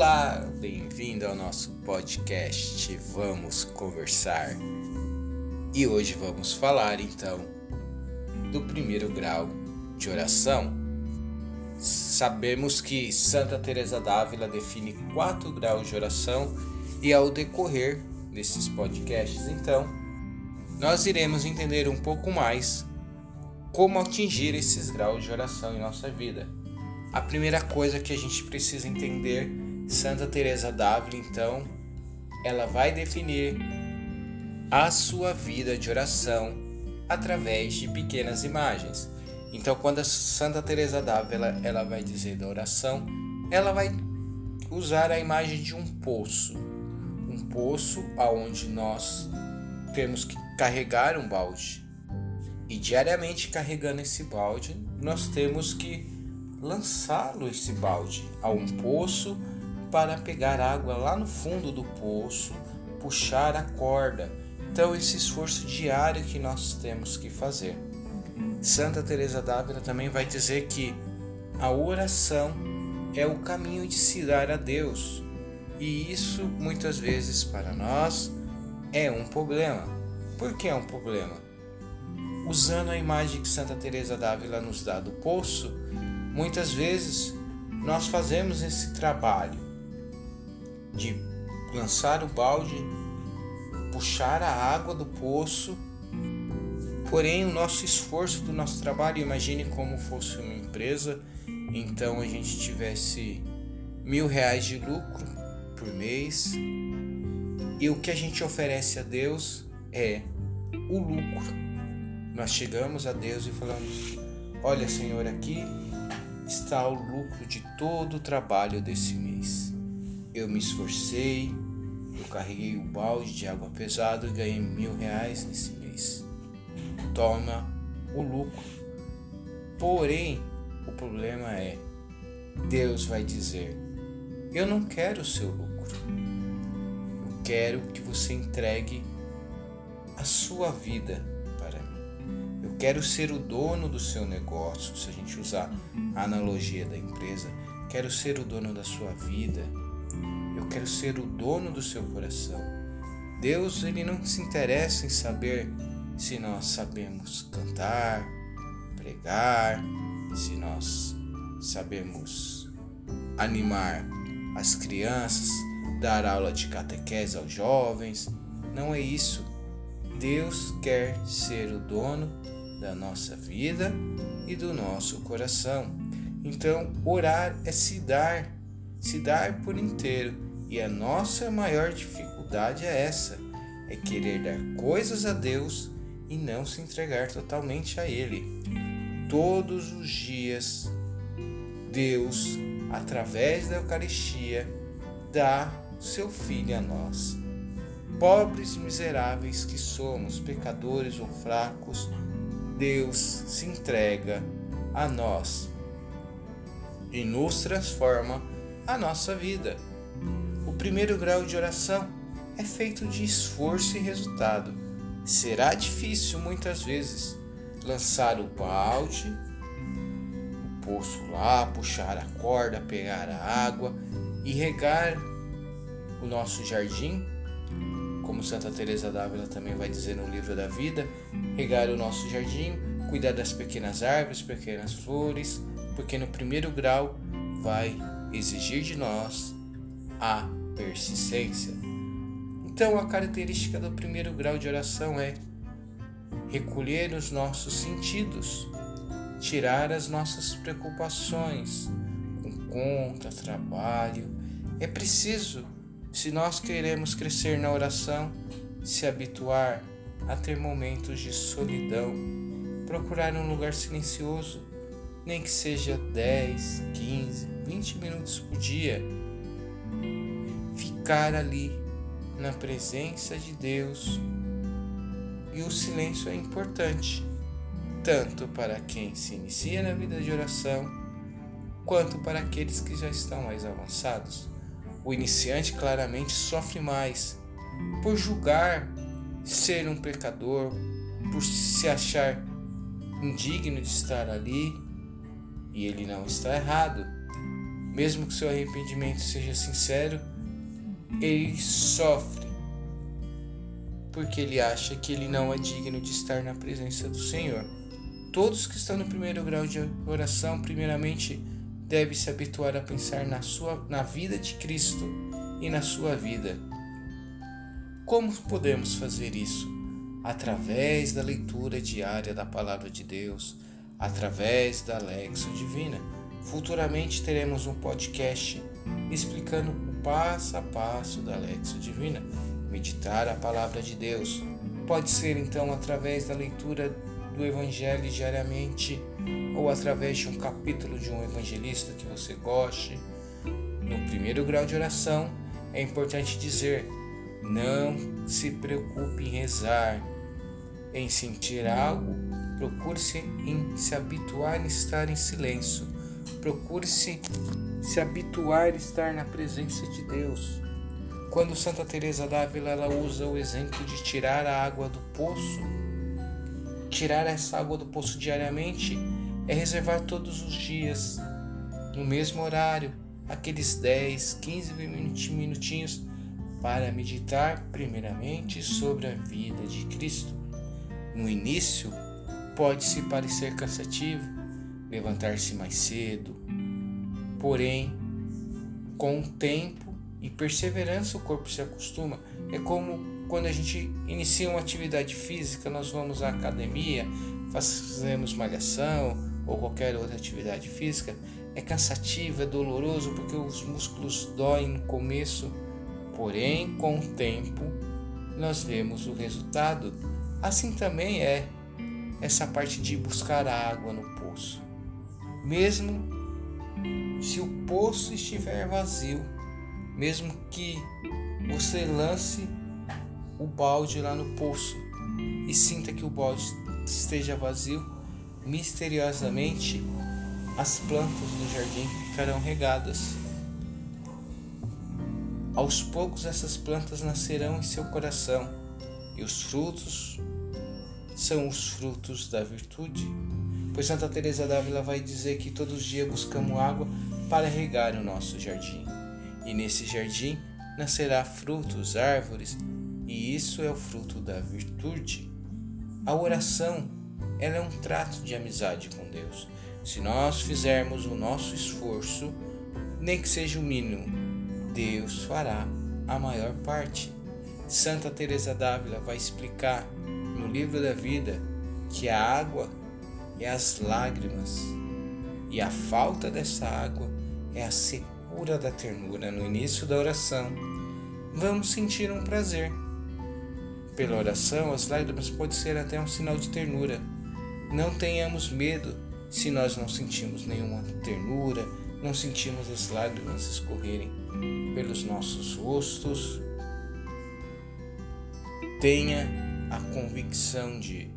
Olá, bem-vindo ao nosso podcast Vamos Conversar. E hoje vamos falar então do primeiro grau de oração. Sabemos que Santa Teresa d'Ávila define quatro graus de oração e ao decorrer desses podcasts, então, nós iremos entender um pouco mais como atingir esses graus de oração em nossa vida. A primeira coisa que a gente precisa entender, Santa Teresa d'Ávila, então, ela vai definir a sua vida de oração através de pequenas imagens. Então, quando a Santa Teresa d'Ávila ela vai dizer da oração, ela vai usar a imagem de um poço, um poço aonde nós temos que carregar um balde. E diariamente carregando esse balde, nós temos que lançá-lo esse balde a um poço para pegar água lá no fundo do poço, puxar a corda. Então esse esforço diário que nós temos que fazer. Santa Teresa d'Ávila também vai dizer que a oração é o caminho de se dar a Deus. E isso muitas vezes para nós é um problema. Por que é um problema? Usando a imagem que Santa Teresa d'Ávila nos dá do poço, muitas vezes nós fazemos esse trabalho de lançar o balde, puxar a água do poço Porém, o nosso esforço do nosso trabalho, imagine como fosse uma empresa, então a gente tivesse mil reais de lucro por mês e o que a gente oferece a Deus é o lucro. Nós chegamos a Deus e falamos: Olha, Senhor, aqui está o lucro de todo o trabalho desse mês. Eu me esforcei, eu carreguei o balde de água pesado e ganhei mil reais nesse mês toma o lucro. Porém, o problema é: Deus vai dizer, eu não quero o seu lucro. Eu quero que você entregue a sua vida para mim. Eu quero ser o dono do seu negócio, se a gente usar a analogia da empresa. Quero ser o dono da sua vida. Quero ser o dono do seu coração. Deus ele não se interessa em saber se nós sabemos cantar, pregar, se nós sabemos animar as crianças, dar aula de catequese aos jovens. Não é isso. Deus quer ser o dono da nossa vida e do nosso coração. Então, orar é se dar, se dar por inteiro. E a nossa maior dificuldade é essa: é querer dar coisas a Deus e não se entregar totalmente a Ele. Todos os dias, Deus, através da Eucaristia, dá seu Filho a nós. Pobres e miseráveis que somos, pecadores ou fracos, Deus se entrega a nós e nos transforma a nossa vida. Primeiro grau de oração é feito de esforço e resultado. Será difícil muitas vezes lançar o balde, o poço lá, puxar a corda, pegar a água e regar o nosso jardim, como Santa Teresa d'Ávila também vai dizer no livro da vida, regar o nosso jardim, cuidar das pequenas árvores, pequenas flores, porque no primeiro grau vai exigir de nós a persistência. Então, a característica do primeiro grau de oração é recolher os nossos sentidos, tirar as nossas preocupações com conta, trabalho. É preciso, se nós queremos crescer na oração, se habituar a ter momentos de solidão, procurar um lugar silencioso, nem que seja 10, 15, 20 minutos por dia. Ficar ali na presença de Deus. E o silêncio é importante, tanto para quem se inicia na vida de oração, quanto para aqueles que já estão mais avançados. O iniciante claramente sofre mais por julgar ser um pecador, por se achar indigno de estar ali, e ele não está errado. mesmo que seu arrependimento seja sincero, ele sofre porque ele acha que ele não é digno de estar na presença do Senhor. Todos que estão no primeiro grau de oração, primeiramente, devem se habituar a pensar na sua na vida de Cristo e na sua vida. Como podemos fazer isso? Através da leitura diária da palavra de Deus, através da Lexo Divina. Futuramente teremos um podcast explicando passo a passo da Lexo Divina meditar a palavra de Deus. Pode ser então através da leitura do Evangelho diariamente ou através de um capítulo de um evangelista que você goste. No primeiro grau de oração, é importante dizer: não se preocupe em rezar, em sentir algo, procure-se em se habituar em estar em silêncio. Procure-se se habituar a estar na presença de Deus. Quando Santa Teresa d'Ávila ela usa o exemplo de tirar a água do poço, tirar essa água do poço diariamente é reservar todos os dias, no mesmo horário, aqueles 10, 15 minutinhos para meditar primeiramente sobre a vida de Cristo. No início, pode se parecer cansativo levantar-se mais cedo, porém, com o tempo e perseverança o corpo se acostuma. É como quando a gente inicia uma atividade física, nós vamos à academia, fazemos malhação ou qualquer outra atividade física, é cansativo, é doloroso porque os músculos doem no começo, porém com o tempo nós vemos o resultado. Assim também é essa parte de buscar a água no poço. Mesmo se o poço estiver vazio, mesmo que você lance o balde lá no poço e sinta que o balde esteja vazio, misteriosamente as plantas do jardim ficarão regadas. Aos poucos essas plantas nascerão em seu coração e os frutos são os frutos da virtude. Pois Santa Teresa d'Ávila vai dizer que todos os dias buscamos água para regar o nosso jardim e nesse jardim nascerá frutos, árvores, e isso é o fruto da virtude. A oração, ela é um trato de amizade com Deus. Se nós fizermos o nosso esforço, nem que seja o mínimo, Deus fará a maior parte. Santa Teresa d'Ávila vai explicar no livro da vida que a água é as lágrimas e a falta dessa água é a secura cura da ternura no início da oração, vamos sentir um prazer. Pela oração, as lágrimas podem ser até um sinal de ternura. Não tenhamos medo se nós não sentimos nenhuma ternura, não sentimos as lágrimas escorrerem pelos nossos rostos. Tenha a convicção de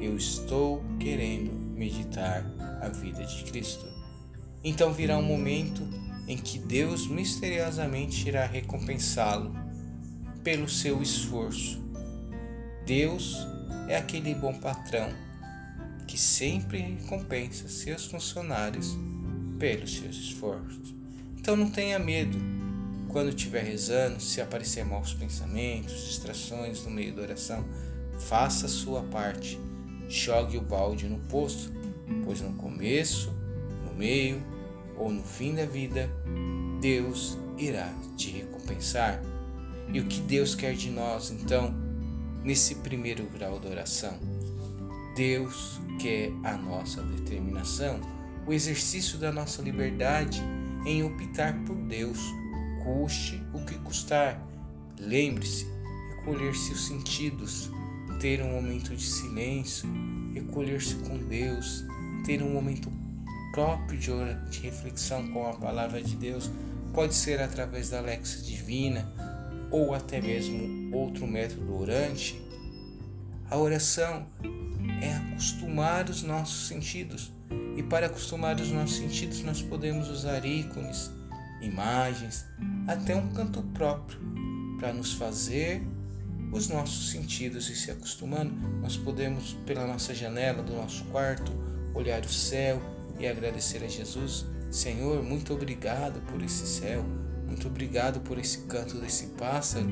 eu estou querendo meditar a vida de Cristo. Então virá um momento em que Deus misteriosamente irá recompensá-lo pelo seu esforço. Deus é aquele bom patrão que sempre recompensa seus funcionários pelos seus esforços. Então não tenha medo quando estiver rezando, se aparecer maus pensamentos, distrações no meio da oração, faça a sua parte. Jogue o balde no poço, pois no começo, no meio ou no fim da vida, Deus irá te recompensar. E o que Deus quer de nós, então, nesse primeiro grau da oração? Deus quer a nossa determinação, o exercício da nossa liberdade em optar por Deus, custe o que custar. Lembre-se, recolher seus sentidos, ter um momento de silêncio, recolher-se com Deus, ter um momento próprio de, reflexão com a palavra de Deus pode ser através da Alexa Divina ou até mesmo outro método orante. A oração é acostumar os nossos sentidos e para acostumar os nossos sentidos nós podemos usar ícones, imagens, até um canto próprio para nos fazer os nossos sentidos e se acostumando. Nós podemos pela nossa janela do nosso quarto olhar o céu e agradecer a Jesus: Senhor, muito obrigado por esse céu, muito obrigado por esse canto desse pássaro.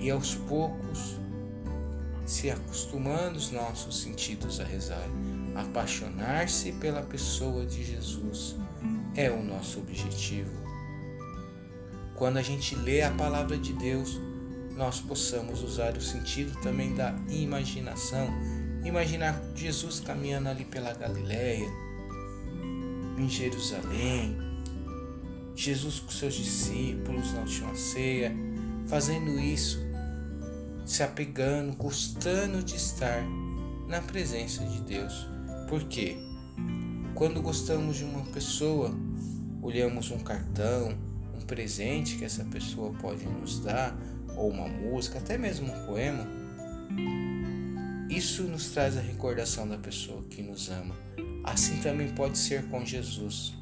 E aos poucos, se acostumando os nossos sentidos a rezar, apaixonar-se pela pessoa de Jesus é o nosso objetivo. Quando a gente lê a palavra de Deus, nós possamos usar o sentido também da imaginação. Imaginar Jesus caminhando ali pela Galileia, em Jerusalém, Jesus com seus discípulos na última ceia, fazendo isso, se apegando, gostando de estar na presença de Deus. Por quê? Quando gostamos de uma pessoa, olhamos um cartão, um presente que essa pessoa pode nos dar, ou uma música, até mesmo um poema, isso nos traz a recordação da pessoa que nos ama. Assim também pode ser com Jesus.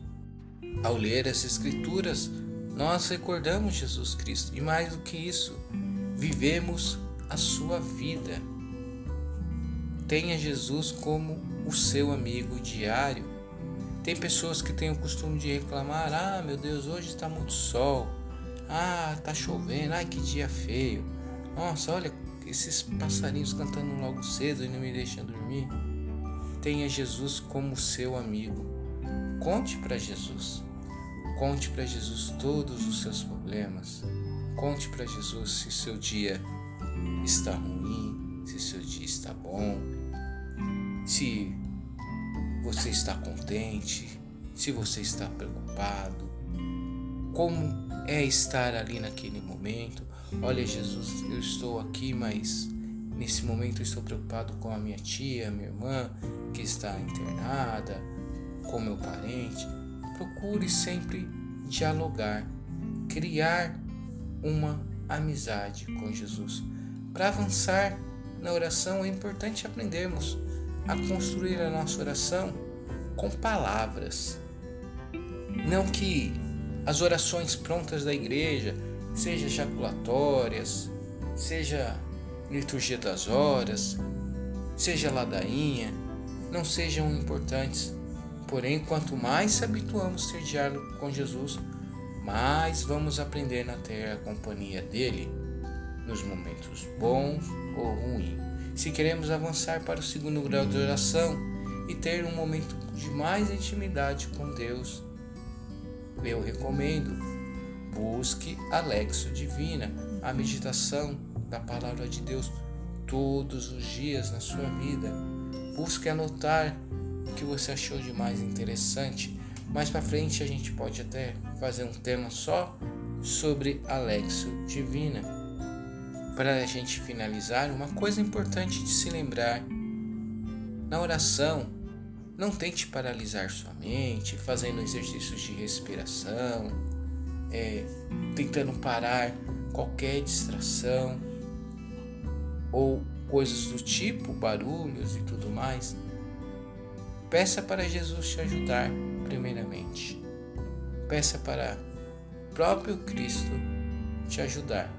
Ao ler as Escrituras, nós recordamos Jesus Cristo e, mais do que isso, vivemos a sua vida. Tenha Jesus como o seu amigo diário tem pessoas que têm o costume de reclamar: ah, meu Deus, hoje está muito sol. Ah, tá chovendo. Ai, que dia feio. Nossa, olha esses passarinhos cantando logo cedo e não me deixam dormir. Tenha Jesus como seu amigo. Conte para Jesus. Conte para Jesus todos os seus problemas. Conte para Jesus se seu dia está ruim, se seu dia está bom, se você está contente, se você está preocupado, como é estar ali naquele momento. Olha, Jesus, eu estou aqui, mas nesse momento estou preocupado com a minha tia, minha irmã, que está internada, com meu parente. Procure sempre dialogar, criar uma amizade com Jesus. Para avançar na oração é importante aprendermos a construir a nossa oração com palavras. Não que as orações prontas da igreja, seja ejaculatórias, seja liturgia das horas, seja ladainha, não sejam importantes. Porém, quanto mais se habituamos a ter diálogo com Jesus, mais vamos aprender a ter a companhia dele nos momentos bons ou ruins. Se queremos avançar para o segundo grau de oração e ter um momento de mais intimidade com Deus, eu recomendo busque a Lexo Divina, a meditação da palavra de Deus todos os dias na sua vida. Busque anotar o que você achou de mais interessante. Mais para frente a gente pode até fazer um tema só sobre a Lexo Divina. Para a gente finalizar, uma coisa importante de se lembrar: na oração, não tente paralisar sua mente fazendo exercícios de respiração, é, tentando parar qualquer distração ou coisas do tipo, barulhos e tudo mais. Peça para Jesus te ajudar, primeiramente. Peça para o próprio Cristo te ajudar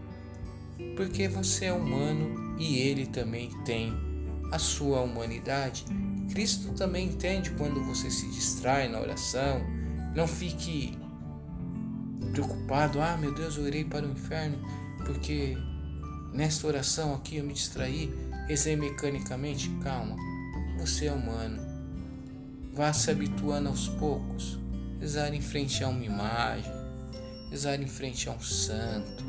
porque você é humano e ele também tem a sua humanidade. Cristo também entende quando você se distrai na oração. Não fique preocupado, ah meu Deus, eu irei para o inferno, porque nesta oração aqui eu me distraí, rezei mecanicamente. Calma, você é humano. Vá se habituando aos poucos. Rezar em frente a uma imagem, rezar em frente a um santo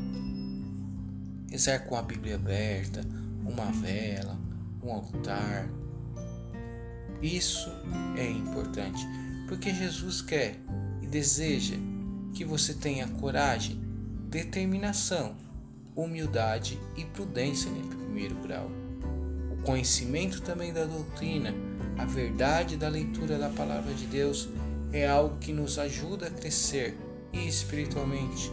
rezar com a Bíblia aberta, uma vela, um altar. Isso é importante, porque Jesus quer e deseja que você tenha coragem, determinação, humildade e prudência em primeiro grau. O conhecimento também da doutrina, a verdade da leitura da palavra de Deus é algo que nos ajuda a crescer espiritualmente.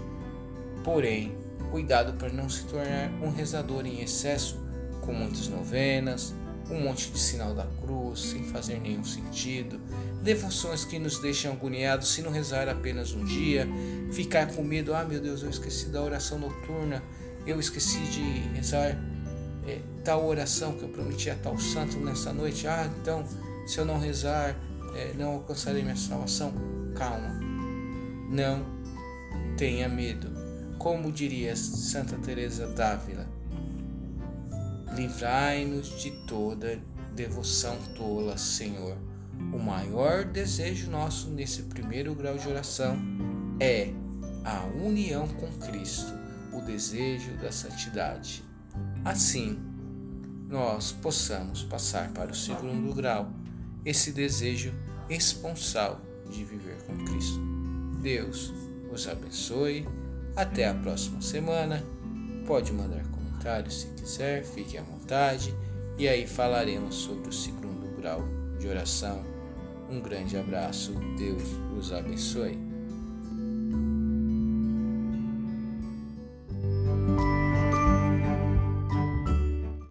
Porém, cuidado para não se tornar um rezador em excesso, com muitas novenas, um monte de sinal da cruz, sem fazer nenhum sentido, devoções que nos deixam agoniados se não rezar apenas um dia, ficar com medo, ah meu Deus, eu esqueci da oração noturna, eu esqueci de rezar é, tal oração que eu prometi a tal santo nessa noite, ah então se eu não rezar é, não alcançarei minha salvação? Calma, não tenha medo. Como diria Santa Teresa d'Ávila, livrai-nos de toda devoção tola, Senhor. O maior desejo nosso nesse primeiro grau de oração é a união com Cristo, o desejo da santidade. Assim, nós possamos passar para o segundo grau, esse desejo esponsal de viver com Cristo. Deus os abençoe. Até a próxima semana. Pode mandar comentários se quiser, fique à vontade. E aí falaremos sobre o segundo grau de oração. Um grande abraço, Deus os abençoe.